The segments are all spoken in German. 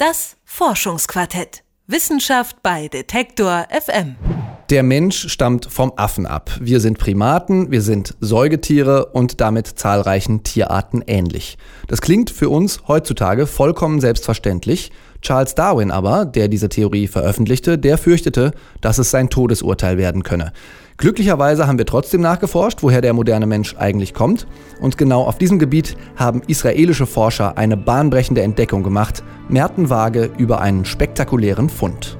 Das Forschungsquartett. Wissenschaft bei Detektor FM. Der Mensch stammt vom Affen ab. Wir sind Primaten, wir sind Säugetiere und damit zahlreichen Tierarten ähnlich. Das klingt für uns heutzutage vollkommen selbstverständlich. Charles Darwin aber, der diese Theorie veröffentlichte, der fürchtete, dass es sein Todesurteil werden könne. Glücklicherweise haben wir trotzdem nachgeforscht, woher der moderne Mensch eigentlich kommt. Und genau auf diesem Gebiet haben israelische Forscher eine bahnbrechende Entdeckung gemacht, Merten vage über einen spektakulären Fund.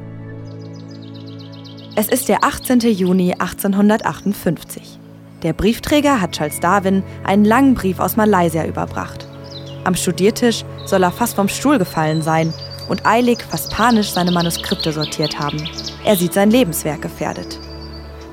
Es ist der 18. Juni 1858. Der Briefträger hat Charles Darwin einen langen Brief aus Malaysia überbracht. Am Studiertisch soll er fast vom Stuhl gefallen sein und eilig, fast panisch seine Manuskripte sortiert haben. Er sieht sein Lebenswerk gefährdet.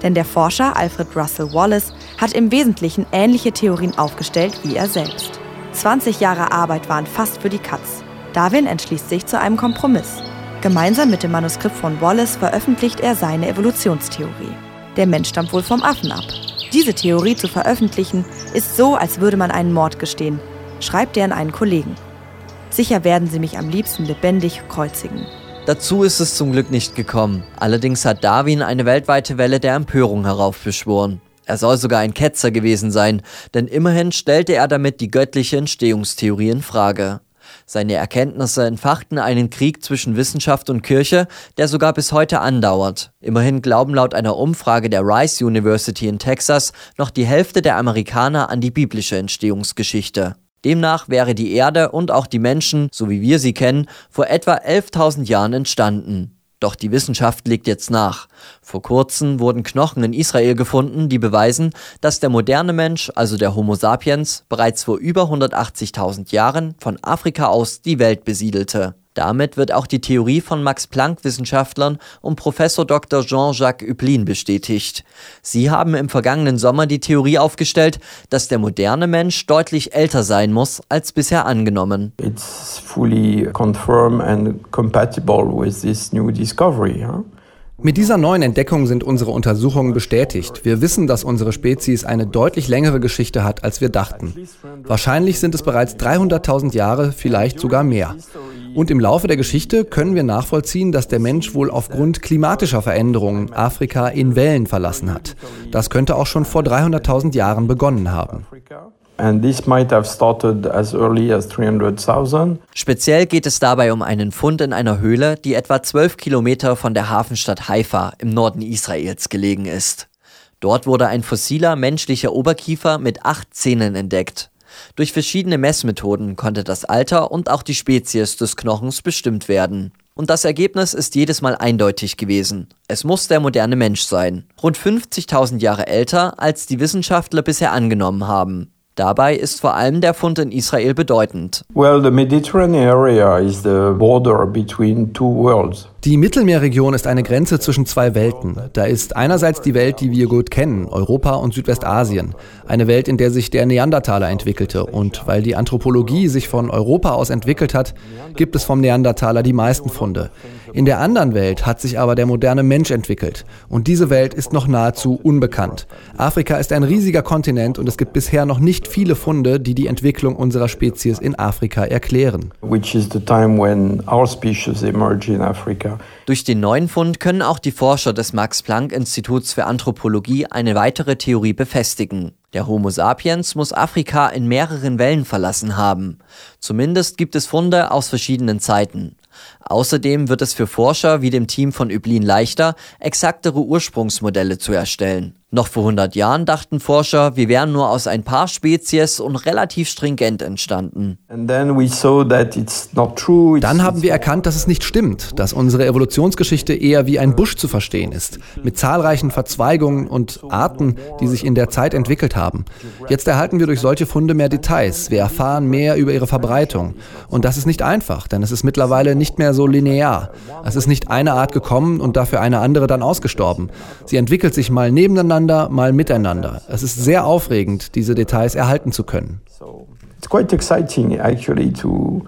Denn der Forscher Alfred Russel Wallace hat im Wesentlichen ähnliche Theorien aufgestellt wie er selbst. 20 Jahre Arbeit waren fast für die Katz. Darwin entschließt sich zu einem Kompromiss. Gemeinsam mit dem Manuskript von Wallace veröffentlicht er seine Evolutionstheorie. Der Mensch stammt wohl vom Affen ab. Diese Theorie zu veröffentlichen ist so, als würde man einen Mord gestehen, schreibt er an einen Kollegen. Sicher werden sie mich am liebsten lebendig kreuzigen. Dazu ist es zum Glück nicht gekommen. Allerdings hat Darwin eine weltweite Welle der Empörung heraufbeschworen. Er soll sogar ein Ketzer gewesen sein, denn immerhin stellte er damit die göttliche Entstehungstheorie in Frage. Seine Erkenntnisse entfachten einen Krieg zwischen Wissenschaft und Kirche, der sogar bis heute andauert. Immerhin glauben laut einer Umfrage der Rice University in Texas noch die Hälfte der Amerikaner an die biblische Entstehungsgeschichte. Demnach wäre die Erde und auch die Menschen, so wie wir sie kennen, vor etwa 11.000 Jahren entstanden. Doch die Wissenschaft legt jetzt nach. Vor kurzem wurden Knochen in Israel gefunden, die beweisen, dass der moderne Mensch, also der Homo sapiens, bereits vor über 180.000 Jahren von Afrika aus die Welt besiedelte. Damit wird auch die Theorie von Max-Planck-Wissenschaftlern um Professor Dr. Jean-Jacques Üblin bestätigt. Sie haben im vergangenen Sommer die Theorie aufgestellt, dass der moderne Mensch deutlich älter sein muss als bisher angenommen. It's fully confirmed and compatible with this new discovery. Huh? Mit dieser neuen Entdeckung sind unsere Untersuchungen bestätigt. Wir wissen, dass unsere Spezies eine deutlich längere Geschichte hat, als wir dachten. Wahrscheinlich sind es bereits 300.000 Jahre, vielleicht sogar mehr. Und im Laufe der Geschichte können wir nachvollziehen, dass der Mensch wohl aufgrund klimatischer Veränderungen Afrika in Wellen verlassen hat. Das könnte auch schon vor 300.000 Jahren begonnen haben. Speziell geht es dabei um einen Fund in einer Höhle, die etwa 12 Kilometer von der Hafenstadt Haifa im Norden Israels gelegen ist. Dort wurde ein fossiler menschlicher Oberkiefer mit acht Zähnen entdeckt. Durch verschiedene Messmethoden konnte das Alter und auch die Spezies des Knochens bestimmt werden. Und das Ergebnis ist jedes Mal eindeutig gewesen. Es muss der moderne Mensch sein. Rund 50.000 Jahre älter, als die Wissenschaftler bisher angenommen haben. Dabei ist vor allem der Fund in Israel bedeutend. Well, the Mediterranean area is the border between two worlds. Die Mittelmeerregion ist eine Grenze zwischen zwei Welten. Da ist einerseits die Welt, die wir gut kennen, Europa und Südwestasien. Eine Welt, in der sich der Neandertaler entwickelte. Und weil die Anthropologie sich von Europa aus entwickelt hat, gibt es vom Neandertaler die meisten Funde. In der anderen Welt hat sich aber der moderne Mensch entwickelt. Und diese Welt ist noch nahezu unbekannt. Afrika ist ein riesiger Kontinent und es gibt bisher noch nicht viele Funde, die die Entwicklung unserer Spezies in Afrika erklären. Which is the time when our species emerge in Africa. Durch den neuen Fund können auch die Forscher des Max-Planck-Instituts für Anthropologie eine weitere Theorie befestigen. Der Homo sapiens muss Afrika in mehreren Wellen verlassen haben. Zumindest gibt es Funde aus verschiedenen Zeiten. Außerdem wird es für Forscher wie dem Team von Üblin leichter, exaktere Ursprungsmodelle zu erstellen. Noch vor 100 Jahren dachten Forscher, wir wären nur aus ein paar Spezies und relativ stringent entstanden. Dann haben wir erkannt, dass es nicht stimmt, dass unsere Evolutionsgeschichte eher wie ein Busch zu verstehen ist, mit zahlreichen Verzweigungen und Arten, die sich in der Zeit entwickelt haben. Jetzt erhalten wir durch solche Funde mehr Details, wir erfahren mehr über ihre Verbreitung. Und das ist nicht einfach, denn es ist mittlerweile nicht mehr so linear. Es ist nicht eine Art gekommen und dafür eine andere dann ausgestorben. Sie entwickelt sich mal nebeneinander gegeneinander, mal miteinander. Es ist sehr aufregend, diese Details erhalten zu können. It's quite exciting actually to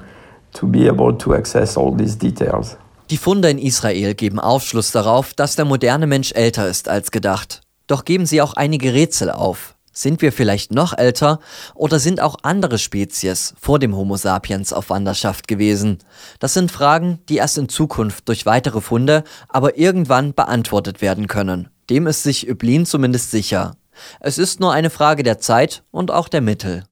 to be able to access all these details. Die Funde in Israel geben Aufschluss darauf, dass der moderne Mensch älter ist als gedacht. Doch geben sie auch einige Rätsel auf. Sind wir vielleicht noch älter oder sind auch andere Spezies vor dem Homo sapiens auf Wanderschaft gewesen? Das sind Fragen, die erst in Zukunft durch weitere Funde, aber irgendwann beantwortet werden können. Dem ist sich Öblin zumindest sicher. Es ist nur eine Frage der Zeit und auch der Mittel.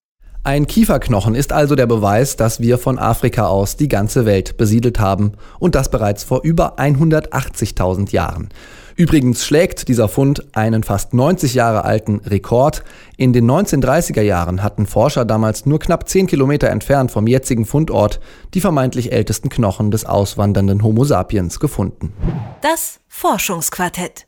Ein Kieferknochen ist also der Beweis, dass wir von Afrika aus die ganze Welt besiedelt haben und das bereits vor über 180.000 Jahren. Übrigens schlägt dieser Fund einen fast 90 Jahre alten Rekord. In den 1930er Jahren hatten Forscher damals nur knapp 10 Kilometer entfernt vom jetzigen Fundort die vermeintlich ältesten Knochen des auswandernden Homo sapiens gefunden. Das Forschungsquartett.